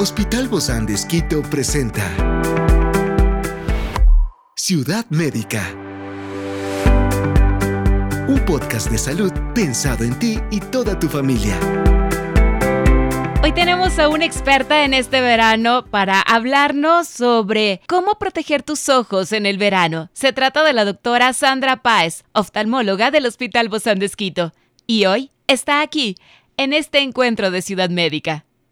Hospital Bozán de Esquito presenta Ciudad Médica. Un podcast de salud pensado en ti y toda tu familia. Hoy tenemos a una experta en este verano para hablarnos sobre cómo proteger tus ojos en el verano. Se trata de la doctora Sandra Páez, oftalmóloga del Hospital Bozán de Esquito. Y hoy está aquí, en este encuentro de Ciudad Médica.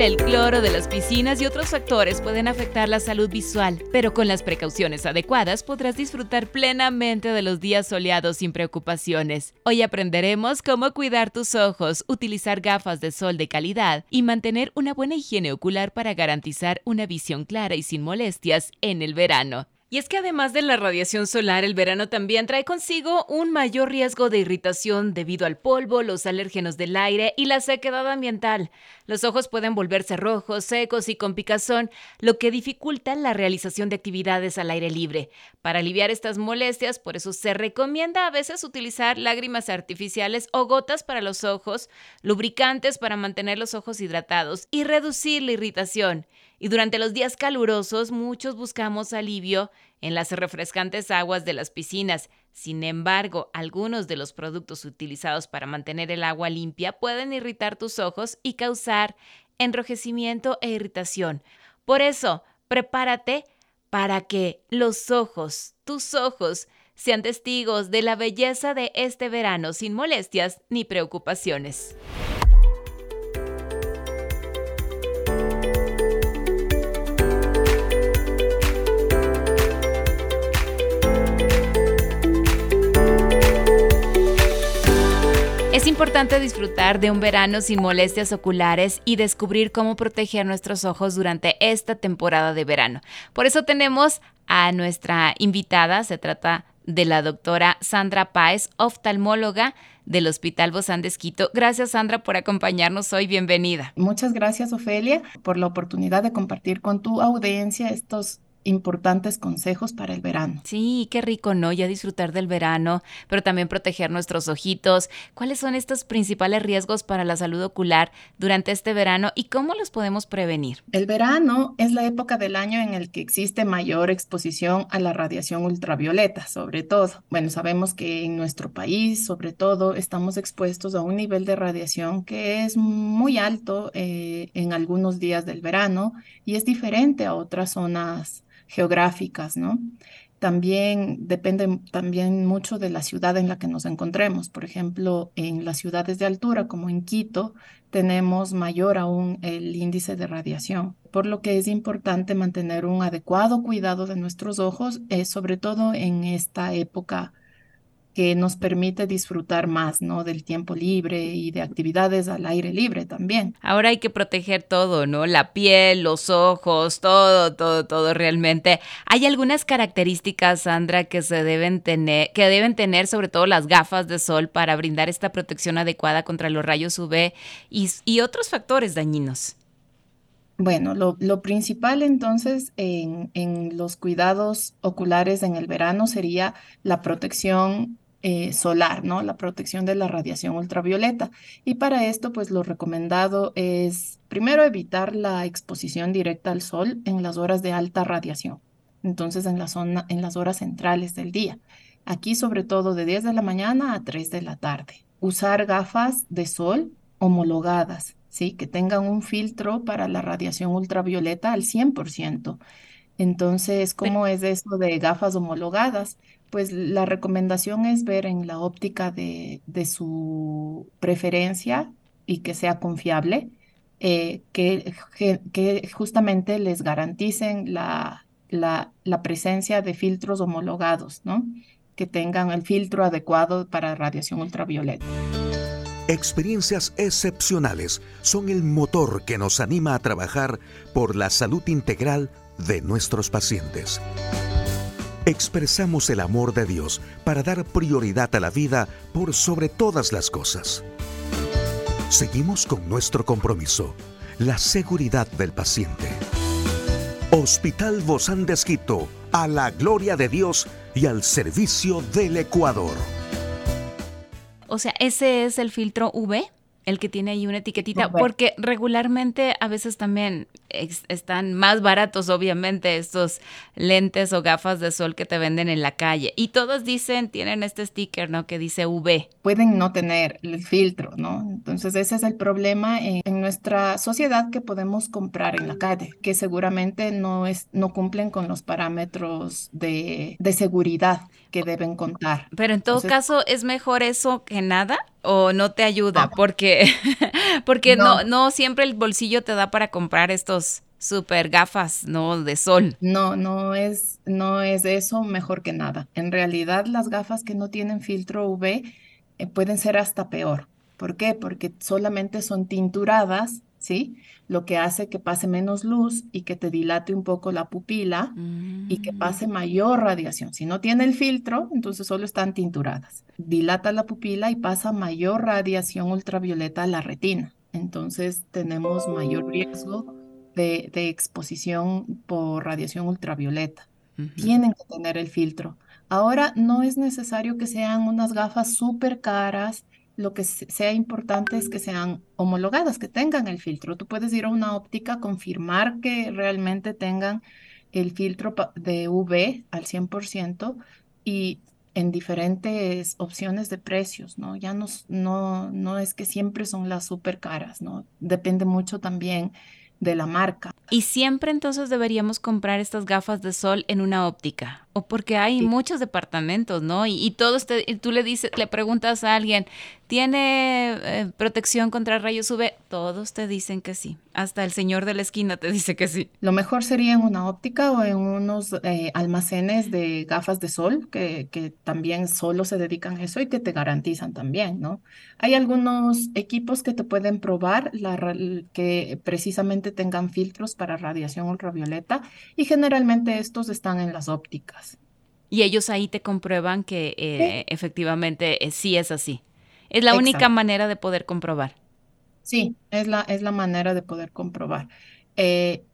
El cloro de las piscinas y otros factores pueden afectar la salud visual, pero con las precauciones adecuadas podrás disfrutar plenamente de los días soleados sin preocupaciones. Hoy aprenderemos cómo cuidar tus ojos, utilizar gafas de sol de calidad y mantener una buena higiene ocular para garantizar una visión clara y sin molestias en el verano. Y es que además de la radiación solar, el verano también trae consigo un mayor riesgo de irritación debido al polvo, los alérgenos del aire y la sequedad ambiental. Los ojos pueden volverse rojos, secos y con picazón, lo que dificulta la realización de actividades al aire libre. Para aliviar estas molestias, por eso se recomienda a veces utilizar lágrimas artificiales o gotas para los ojos, lubricantes para mantener los ojos hidratados y reducir la irritación. Y durante los días calurosos muchos buscamos alivio en las refrescantes aguas de las piscinas. Sin embargo, algunos de los productos utilizados para mantener el agua limpia pueden irritar tus ojos y causar enrojecimiento e irritación. Por eso, prepárate para que los ojos, tus ojos, sean testigos de la belleza de este verano sin molestias ni preocupaciones. Es importante disfrutar de un verano sin molestias oculares y descubrir cómo proteger nuestros ojos durante esta temporada de verano. Por eso tenemos a nuestra invitada, se trata de la doctora Sandra Páez, oftalmóloga del Hospital Bozán de Esquito. Gracias, Sandra, por acompañarnos hoy. Bienvenida. Muchas gracias, Ofelia, por la oportunidad de compartir con tu audiencia estos importantes consejos para el verano. Sí, qué rico, ¿no? Ya disfrutar del verano, pero también proteger nuestros ojitos. ¿Cuáles son estos principales riesgos para la salud ocular durante este verano y cómo los podemos prevenir? El verano es la época del año en el que existe mayor exposición a la radiación ultravioleta, sobre todo. Bueno, sabemos que en nuestro país, sobre todo, estamos expuestos a un nivel de radiación que es muy alto eh, en algunos días del verano y es diferente a otras zonas geográficas, ¿no? También depende también mucho de la ciudad en la que nos encontremos. Por ejemplo, en las ciudades de altura, como en Quito, tenemos mayor aún el índice de radiación, por lo que es importante mantener un adecuado cuidado de nuestros ojos, eh, sobre todo en esta época que nos permite disfrutar más, ¿no? Del tiempo libre y de actividades al aire libre también. Ahora hay que proteger todo, ¿no? La piel, los ojos, todo, todo, todo realmente. Hay algunas características, Sandra, que se deben tener, que deben tener sobre todo las gafas de sol para brindar esta protección adecuada contra los rayos UV y, y otros factores dañinos. Bueno, lo, lo principal entonces en, en, los cuidados oculares en el verano sería la protección eh, solar, ¿no? La protección de la radiación ultravioleta. Y para esto, pues lo recomendado es primero evitar la exposición directa al sol en las horas de alta radiación. Entonces, en la zona, en las horas centrales del día. Aquí, sobre todo, de 10 de la mañana a 3 de la tarde. Usar gafas de sol homologadas, ¿sí? Que tengan un filtro para la radiación ultravioleta al 100%. Entonces, ¿cómo es eso de gafas homologadas? Pues la recomendación es ver en la óptica de, su preferencia y que sea confiable, eh, que, justamente les garanticen la, la, la, presencia de filtros homologados, ¿no? que tengan el filtro adecuado para radiación ultravioleta. Experiencias excepcionales son el motor que nos anima a trabajar por la salud integral de nuestros pacientes expresamos el amor de Dios para dar prioridad a la vida por sobre todas las cosas. Seguimos con nuestro compromiso, la seguridad del paciente. Hospital Bozán de Esquito, a la gloria de Dios y al servicio del Ecuador. O sea, ese es el filtro UV el que tiene ahí una etiquetita, porque regularmente a veces también están más baratos, obviamente, estos lentes o gafas de sol que te venden en la calle. Y todos dicen, tienen este sticker, ¿no? Que dice UV. Pueden no tener el filtro, ¿no? Entonces ese es el problema en, nuestra sociedad que podemos comprar en la calle, que seguramente no, es, no cumplen con los parámetros de, de seguridad que deben contar. Pero en todo caso, ¿es mejor eso que nada? ¿O no te ayuda? Porque, porque no. no. siempre el bolsillo te da para comprar estos super gafas, ¿no? De sol. No, no es, no es eso mejor que nada. En realidad, las gafas que no tienen filtro UV eh, pueden ser hasta peor. ¿Por qué? Porque solamente son tinturadas ¿sí? Lo que hace que pase menos luz y que te dilate un poco la pupila y que mm. pase mayor radiación. Si no tiene el filtro, entonces solo están tinturadas. Dilata la pupila y pasa mayor radiación ultravioleta a la retina. Entonces tenemos mayor riesgo de, exposición por radiación ultravioleta. Tienen que tener el filtro. Ahora no es necesario que sean unas gafas súper caras lo que sea importante es que sean homologadas, que tengan el filtro. Tú puedes ir a una óptica, confirmar que realmente tengan el filtro de UV al 100% y en diferentes opciones de precios, ¿no? Ya no, no, no es que siempre son las súper caras, ¿no? Depende mucho también de la marca. Y siempre entonces deberíamos comprar estas gafas de sol en una óptica, o porque hay muchos departamentos, ¿no? Y, y todo este, y tú le dices, le preguntas a alguien, ¿tiene eh, protección contra rayos UV? Todos te dicen que sí. Hasta el señor de la esquina te dice que sí. Lo mejor sería en una óptica o en unos eh, almacenes de gafas de sol que, que también solo se dedican a eso y que te garantizan también, ¿no? Hay algunos equipos que te pueden probar la, que precisamente tengan filtros para radiación ultravioleta y generalmente estos están en las ópticas. Y ellos ahí te comprueban que eh, efectivamente eh, sí es así. Es la única manera de poder comprobar. Sí, es la, es la manera de poder comprobar. Eh,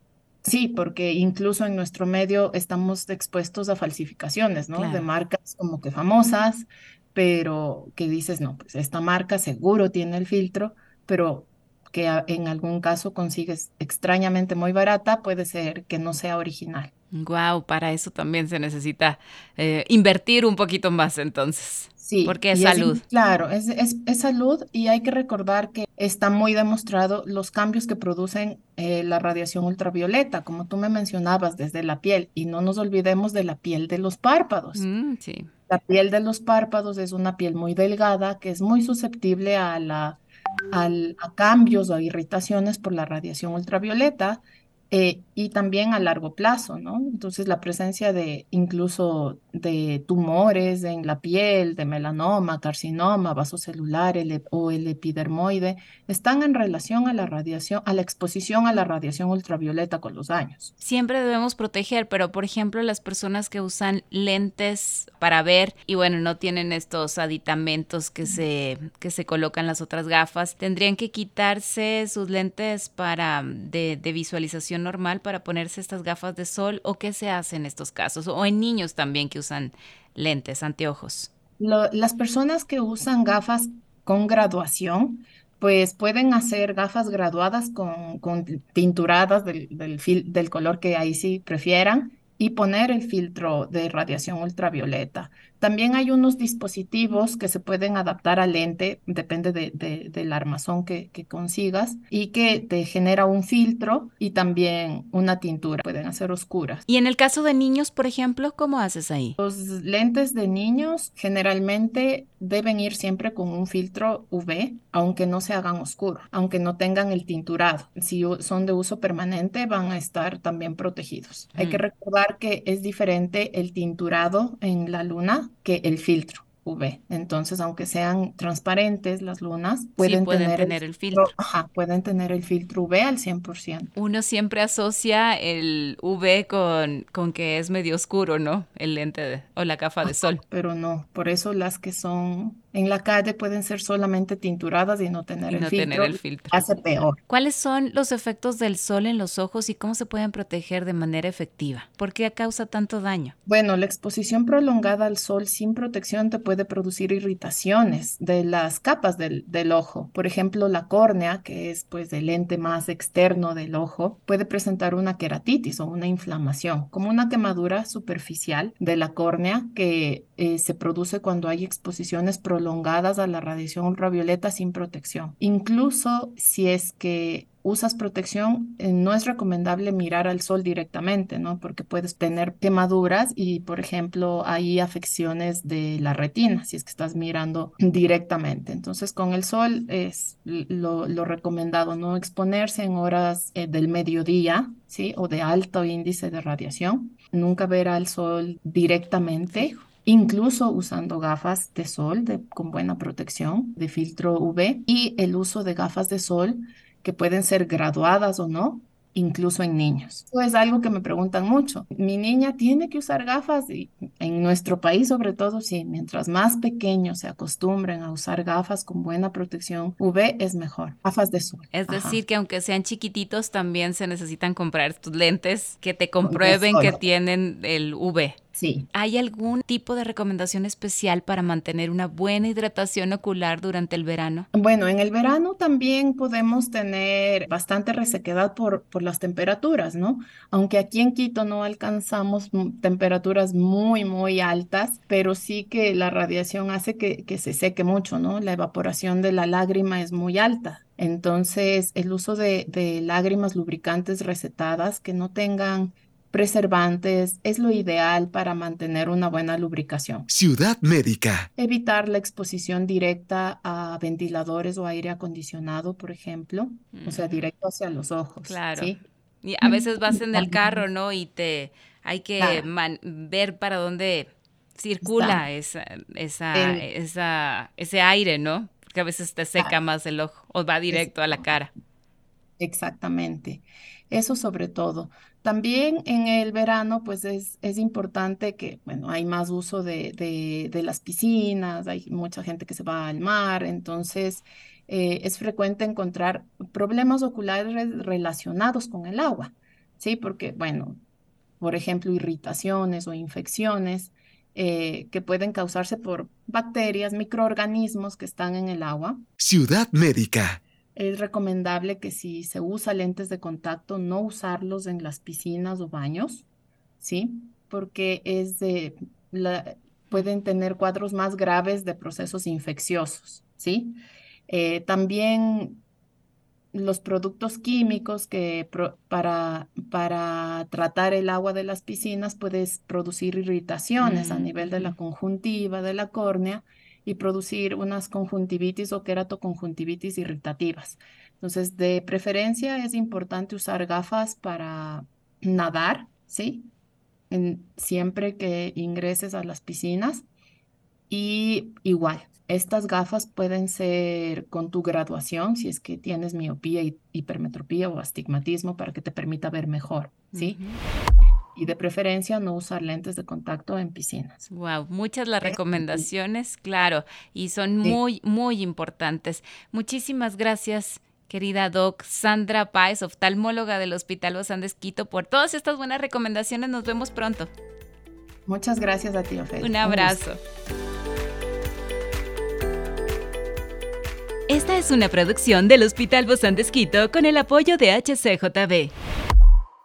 sí, porque incluso en nuestro medio estamos expuestos a falsificaciones, ¿no? De marcas como que famosas, pero que dices, no, pues esta marca seguro tiene el filtro, pero que en algún caso consigues extrañamente muy barata, puede ser que no sea original. Wow, para eso también se necesita eh, invertir un poquito más entonces. Sí, porque es salud. claro, es, es, salud y hay que recordar que está muy demostrado los cambios que producen eh, la radiación ultravioleta, como tú me mencionabas, desde la piel. Y no nos olvidemos de la piel de los párpados. Mm, sí. La piel de los párpados es una piel muy delgada que es muy susceptible a, la, a cambios o a irritaciones por la radiación ultravioleta. Eh, y también a largo plazo, ¿no? Entonces la presencia de incluso de tumores en la piel, de melanoma, carcinoma, vasocelular o el epidermoide, están en relación a la radiación, a la exposición a la radiación ultravioleta con los años. Siempre debemos proteger, pero por ejemplo las personas que usan lentes para ver y bueno, no tienen estos aditamentos que se, que se colocan las otras gafas, tendrían que quitarse sus lentes para de, de visualización normal para ponerse estas gafas de sol o qué se hace en estos casos? O en niños también que usan lentes, anteojos. las personas que usan gafas con graduación, pues pueden hacer gafas graduadas con, con tinturadas del, del, del color que ahí sí prefieran y poner el filtro de radiación ultravioleta. También hay unos dispositivos que se pueden adaptar al lente, depende de, del armazón que, que, consigas, y que te genera un filtro y también una tintura. Pueden hacer oscuras. Y en el caso de niños, por ejemplo, ¿cómo haces ahí? Los lentes de niños generalmente deben ir siempre con un filtro UV, aunque no se hagan oscuros, aunque no tengan el tinturado. Si son de uso permanente, van a estar también protegidos. Hay que recordar que es diferente el tinturado en la luna que el filtro. UV. Entonces, aunque sean transparentes las lunas, pueden, tener, el, filtro. Ajá, pueden tener el filtro UV al 100%. Uno siempre asocia el UV con, con que es medio oscuro, ¿no? El lente o la gafa de sol. Pero no, por eso las que son en la calle pueden ser solamente tinturadas y no tener, el, filtro, tener el filtro. Hace peor. ¿Cuáles son los efectos del sol en los ojos y cómo se pueden proteger de manera efectiva? ¿Por qué causa tanto daño? Bueno, la exposición prolongada al sol sin protección te puede producir irritaciones de las capas del, del ojo. Por ejemplo, la córnea, que es pues el lente más externo del ojo, puede presentar una queratitis o una inflamación, como una quemadura superficial de la córnea que eh, se produce cuando hay exposiciones prolongadas a la radiación ultravioleta sin protección. Incluso si es que usas protección, eh, no es recomendable mirar al sol directamente, ¿no? Porque puedes tener quemaduras y, por ejemplo, hay afecciones de la retina si es que estás mirando directamente. Entonces, con el sol es lo, recomendado, no exponerse en horas eh, del mediodía, ¿sí? O de alto índice de radiación. Nunca ver al sol directamente incluso usando gafas de sol con buena protección de filtro UV y el uso de gafas de sol que pueden ser graduadas o no, incluso en niños. Eso es algo que me preguntan mucho. Mi niña tiene que usar gafas y en nuestro país sobre todo, sí, mientras más pequeños se acostumbren a usar gafas con buena protección UV es mejor. Gafas de sol. Es decir, que aunque sean chiquititos también se necesitan comprar tus lentes que te comprueben que tienen el UV. Sí. ¿Hay algún tipo de recomendación especial para mantener una buena hidratación ocular durante el verano? Bueno, en el verano también podemos tener bastante resequedad por, por las temperaturas, ¿no? Aunque aquí en Quito no alcanzamos temperaturas muy, muy altas, pero sí que la radiación hace que, que se seque mucho, ¿no? La evaporación de la lágrima es muy alta. Entonces, el uso de, de lágrimas lubricantes recetadas que no tengan preservantes es lo ideal para mantener una buena lubricación. Ciudad médica. Evitar la exposición directa a ventiladores o aire acondicionado, por ejemplo, o sea, directo hacia los ojos. Claro. Y a veces vas en el carro, ¿no? Y te hay que ver para dónde circula esa, esa, ese aire, ¿no? Porque a veces te seca más el ojo o va directo a la cara. Exactamente. Eso sobre todo. También en el verano, pues es, es importante que, bueno, hay más uso de, de, las piscinas, hay mucha gente que se va al mar, entonces eh, es frecuente encontrar problemas oculares relacionados con el agua, ¿sí? Porque, bueno, por ejemplo, irritaciones o infecciones eh, que pueden causarse por bacterias, microorganismos que están en el agua. Ciudad médica. Es recomendable que si se usa lentes de contacto, no usarlos en las piscinas o baños, ¿sí? Porque es de, pueden tener cuadros más graves de procesos infecciosos, ¿sí? Eh, también los productos químicos que para, para tratar el agua de las piscinas puedes producir irritaciones a nivel de la mm. conjuntiva, de la córnea, y producir unas conjuntivitis o queratoconjuntivitis irritativas. Entonces, de preferencia es importante usar gafas para nadar, ¿sí? siempre que ingreses a las piscinas. Y igual, estas gafas pueden ser con tu graduación, si es que tienes miopía, hipermetropía o astigmatismo, para que te permita ver mejor, ¿sí? Y de preferencia no usar lentes de contacto en piscinas. Wow, muchas las recomendaciones, claro, y son muy, muy importantes. Muchísimas gracias, querida Doc Sandra Páez, oftalmóloga del Hospital Los Andes Quito, por todas estas buenas recomendaciones. Nos vemos pronto. Muchas gracias a ti, Ofelia. Un abrazo. Esta es una producción del Hospital Los Andes Quito con el apoyo de HCJB.